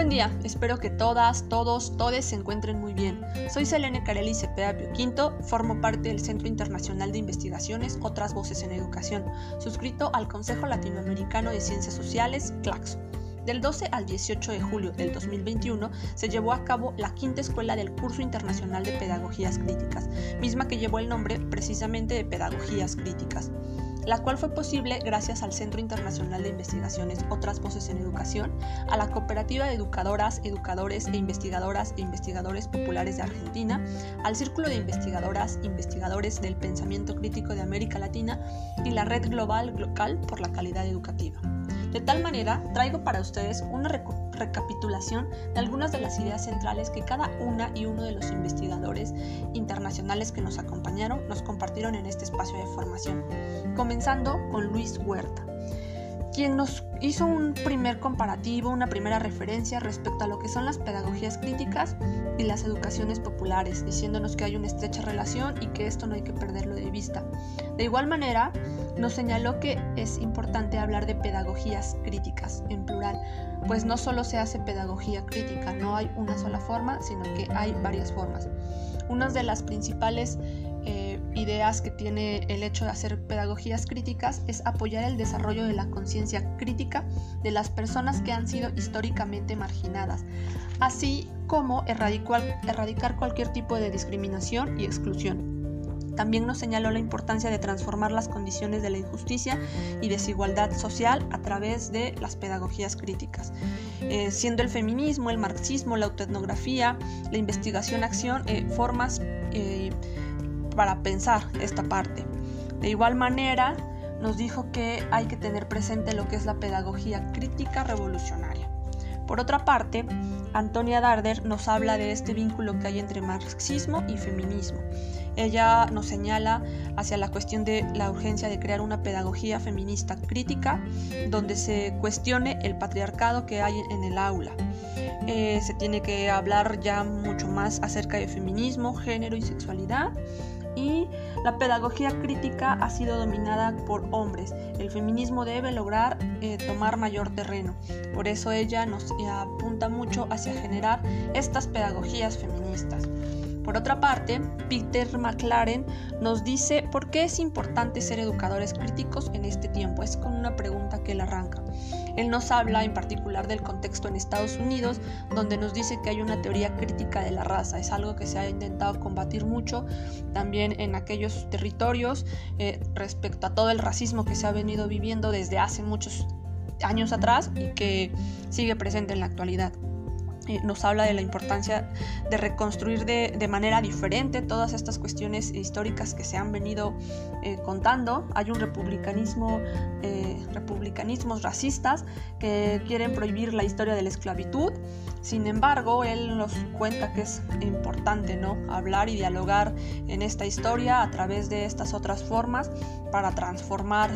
Buen día, espero que todas, todos, todes se encuentren muy bien. Soy Selene Carelli Cepeda Pio Quinto, formo parte del Centro Internacional de Investigaciones Otras Voces en Educación, suscrito al Consejo Latinoamericano de Ciencias Sociales, CLACSO. Del 12 al 18 de julio del 2021 se llevó a cabo la quinta escuela del Curso Internacional de Pedagogías Críticas, misma que llevó el nombre precisamente de Pedagogías Críticas la cual fue posible gracias al Centro Internacional de Investigaciones Otras Voces en Educación, a la Cooperativa de Educadoras, Educadores e Investigadoras e Investigadores Populares de Argentina, al Círculo de Investigadoras, Investigadores del Pensamiento Crítico de América Latina y la Red Global Local por la Calidad Educativa. De tal manera, traigo para ustedes una recapitulación de algunas de las ideas centrales que cada una y uno de los investigadores internacionales que nos acompañaron nos compartieron en este espacio de formación, comenzando con Luis Huerta quien nos hizo un primer comparativo, una primera referencia respecto a lo que son las pedagogías críticas y las educaciones populares, diciéndonos que hay una estrecha relación y que esto no hay que perderlo de vista. De igual manera, nos señaló que es importante hablar de pedagogías críticas en plural, pues no solo se hace pedagogía crítica, no hay una sola forma, sino que hay varias formas. Una de las principales ideas que tiene el hecho de hacer pedagogías críticas es apoyar el desarrollo de la conciencia crítica de las personas que han sido históricamente marginadas, así como erradicar cualquier tipo de discriminación y exclusión. También nos señaló la importancia de transformar las condiciones de la injusticia y desigualdad social a través de las pedagogías críticas, eh, siendo el feminismo, el marxismo, la autoetnografía, la investigación-acción eh, formas para pensar esta parte. De igual manera, nos dijo que hay que tener presente lo que es la pedagogía crítica revolucionaria. Por otra parte, Antonia Darder nos habla de este vínculo que hay entre marxismo y feminismo. Ella nos señala hacia la cuestión de la urgencia de crear una pedagogía feminista crítica donde se cuestione el patriarcado que hay en el aula. Eh, se tiene que hablar ya mucho más acerca de feminismo, género y sexualidad y la pedagogía crítica ha sido dominada por hombres. El feminismo debe lograr eh, tomar mayor terreno. Por eso ella nos apunta mucho hacia generar estas pedagogías feministas. Por otra parte, Peter McLaren nos dice por qué es importante ser educadores críticos en este tiempo. Es con una pregunta que él arranca. Él nos habla en particular del contexto en Estados Unidos, donde nos dice que hay una teoría crítica de la raza. Es algo que se ha intentado combatir mucho también en aquellos territorios eh, respecto a todo el racismo que se ha venido viviendo desde hace muchos años atrás y que sigue presente en la actualidad. Eh, nos habla de la importancia de reconstruir de, manera diferente todas estas cuestiones históricas que se han venido eh, contando. Hay un republicanismo, eh, republicanismos racistas que quieren prohibir la historia de la esclavitud. Sin embargo, él nos cuenta que es importante ¿no? hablar y dialogar en esta historia a través de estas otras formas para transformar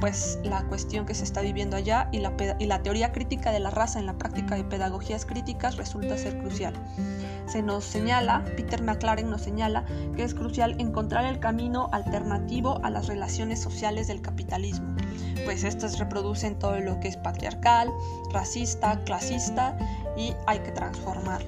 pues, la cuestión que se está viviendo allá y la, y la teoría crítica de la raza en la práctica de pedagogías críticas resulta ser crucial. Se nos señala, Peter McLaren nos señala, que es crucial encontrar el camino alternativo a las relaciones sociales del capitalismo, pues estas reproducen todo lo que es patriarcal, racista, clasista y hay que transformar.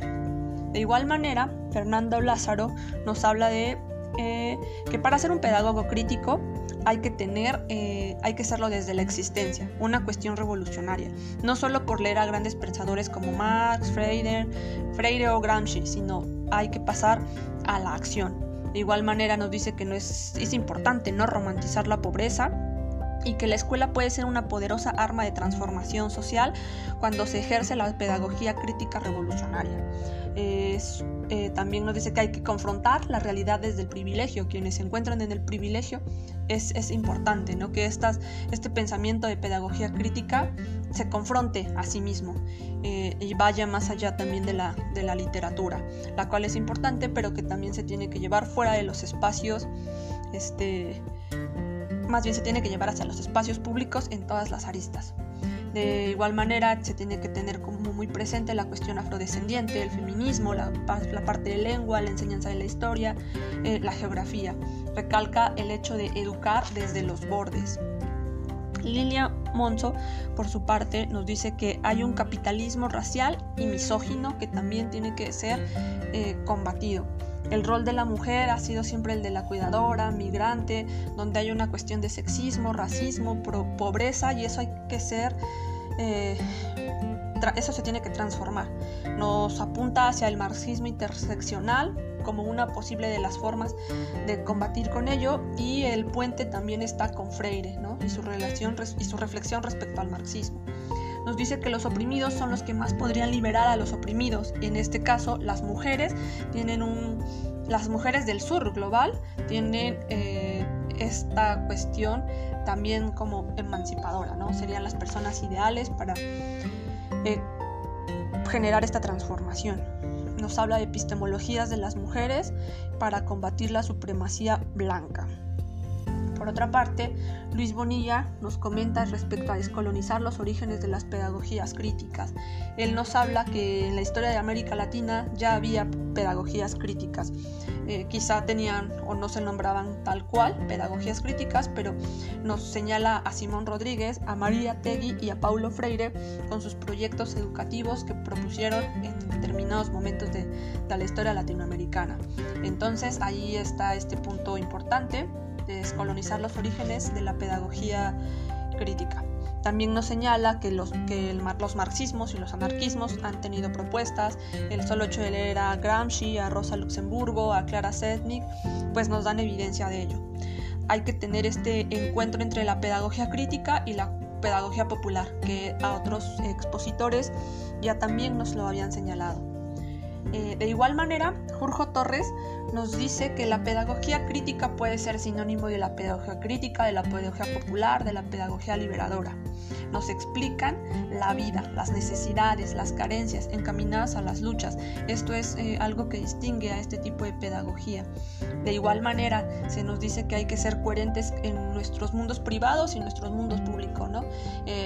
De igual manera, Fernando Lázaro nos habla de eh, que para ser un pedagogo crítico hay que tener, eh, hay que hacerlo desde la existencia, una cuestión revolucionaria, no solo por leer a grandes pensadores como Marx, Freire, Freire o Gramsci, sino hay que pasar a la acción. De igual manera nos dice que no es, es importante no romantizar la pobreza, y que la escuela puede ser una poderosa arma de transformación social cuando se ejerce la pedagogía crítica revolucionaria. Eh, también nos dice que hay que confrontar las realidades del privilegio. Quienes se encuentran en el privilegio es, es importante ¿no? que estas, este pensamiento de pedagogía crítica se confronte a sí mismo eh, y vaya más allá también de la, de la literatura, la cual es importante, pero que también se tiene que llevar fuera de los espacios, este, más bien se tiene que llevar hacia los espacios públicos en todas las aristas. De igual manera, se tiene que tener como muy presente la cuestión afrodescendiente, el feminismo, la, parte de lengua, la enseñanza de la historia, eh, la geografía. Recalca el hecho de educar desde los bordes. Lilia Monzo, por su parte, nos dice que hay un capitalismo racial y misógino que también tiene que ser eh, combatido. El rol de la mujer ha sido siempre el de la cuidadora, migrante, donde hay una cuestión de sexismo, racismo, pobreza y eso hay que ser, eh, eso se tiene que transformar. Nos apunta hacia el marxismo interseccional como una posible de las formas de combatir con ello y el puente también está con Freire y, su relación, y su reflexión respecto al marxismo nos dice que los oprimidos son los que más podrían liberar a los oprimidos. Y en este caso, las mujeres tienen un. Las mujeres del sur global tienen eh, esta cuestión también como emancipadora, ¿no? Serían las personas ideales para eh, generar esta transformación. Nos habla de epistemologías de las mujeres para combatir la supremacía blanca. Por otra parte, Luis Bonilla nos comenta respecto a descolonizar los orígenes de las pedagogías críticas. Él nos habla que en la historia de América Latina ya había pedagogías críticas. Eh, quizá tenían o no se nombraban tal cual pedagogías críticas, pero nos señala a Simón Rodríguez, a María Tegui y a Paulo Freire con sus proyectos educativos que propusieron en determinados momentos de, de la historia latinoamericana. Entonces ahí está este punto importante descolonizar los orígenes de la pedagogía crítica. También nos señala que los, que los marxismos y los anarquismos han tenido propuestas. El solo hecho de leer a Gramsci, a Rosa Luxemburgo, a Clara Zetkin, pues nos dan evidencia de ello. Hay que tener este encuentro entre la pedagogía crítica y la pedagogía popular, que a otros expositores ya también nos lo habían señalado. Eh, de igual manera, Jurjo Torres nos dice que la pedagogía crítica puede ser sinónimo de la pedagogía crítica, de la pedagogía popular, de la pedagogía liberadora. Nos explican la vida, las necesidades, las carencias encaminadas a las luchas. Esto es eh, algo que distingue a este tipo de pedagogía. De igual manera, se nos dice que hay que ser coherentes en nuestros mundos privados y nuestros mundos públicos. ¿no?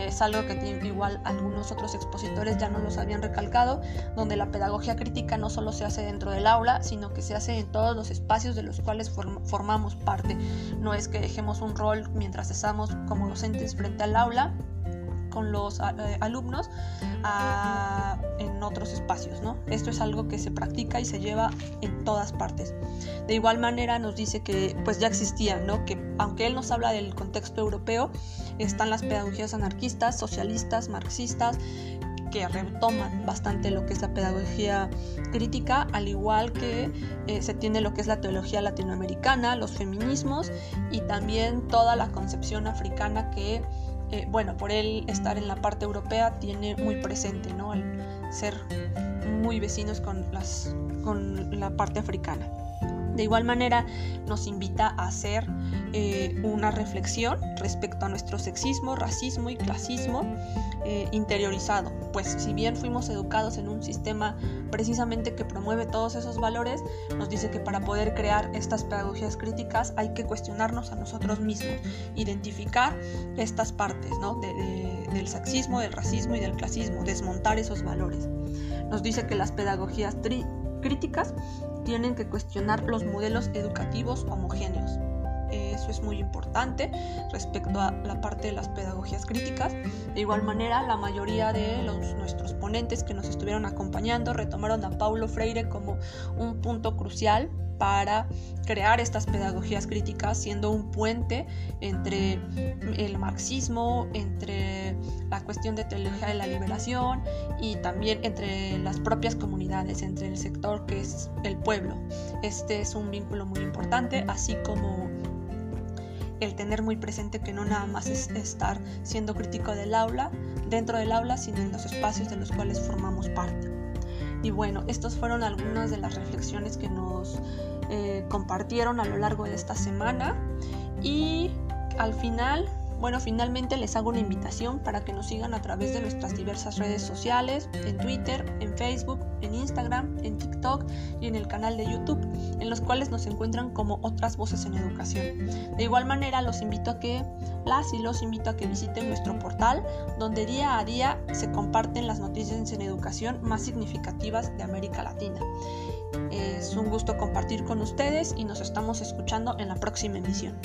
Es algo que igual algunos otros expositores ya nos los habían recalcado, donde la pedagogía crítica no solo se hace dentro del aula, sino que se hace en todos los espacios de los cuales formamos parte. No es que dejemos un rol mientras estamos como docentes frente al aula con los eh, alumnos en otros espacios. ¿no? Esto es algo que se practica y se lleva en todas partes. De igual manera nos dice que pues ya existía, ¿no? que aunque él nos habla del contexto europeo, están las pedagogías anarquistas, socialistas, marxistas, que retoman bastante lo que es la pedagogía crítica, al igual que eh, se tiene lo que es la teología latinoamericana, los feminismos y también toda la concepción africana que, eh, bueno, por él estar en la parte europea tiene muy presente, ¿no? Ser muy vecinos con, las, con la parte africana. De igual manera, nos invita a hacer eh, una reflexión respecto a nuestro sexismo, racismo y clasismo eh, interiorizado. Pues si bien fuimos educados en un sistema precisamente que promueve todos esos valores, nos dice que para poder crear estas pedagogías críticas hay que cuestionarnos a nosotros mismos, identificar estas partes del sexismo, del racismo y del clasismo, desmontar esos valores. Nos dice que las pedagogías críticas tienen que cuestionar los modelos educativos homogéneos. Eso es muy importante respecto a la parte de las pedagogías críticas. De igual manera, la mayoría de los, nuestros ponentes que nos estuvieron acompañando retomaron a Paulo Freire como un punto crucial para crear estas pedagogías críticas, siendo un puente entre el marxismo, entre la cuestión de teología de la liberación y también entre las propias comunidades, entre el sector que es el pueblo. Este es un vínculo muy importante, así como el tener muy presente que no nada más es estar siendo crítico del aula, dentro del aula, sino en los espacios de los cuales formamos parte. Y bueno, estas fueron algunas de las reflexiones que nos eh, compartieron a lo largo de esta semana. Y al final bueno, finalmente les hago una invitación para que nos sigan a través de nuestras diversas redes sociales, en Twitter, en Facebook, en Instagram, en TikTok y en el canal de YouTube, en los cuales nos encuentran como otras voces en educación. De igual manera, los invito a que las y los invito a que visiten nuestro portal, donde día a día se comparten las noticias en educación más significativas de América Latina. Es un gusto compartir con ustedes y nos estamos escuchando en la próxima emisión.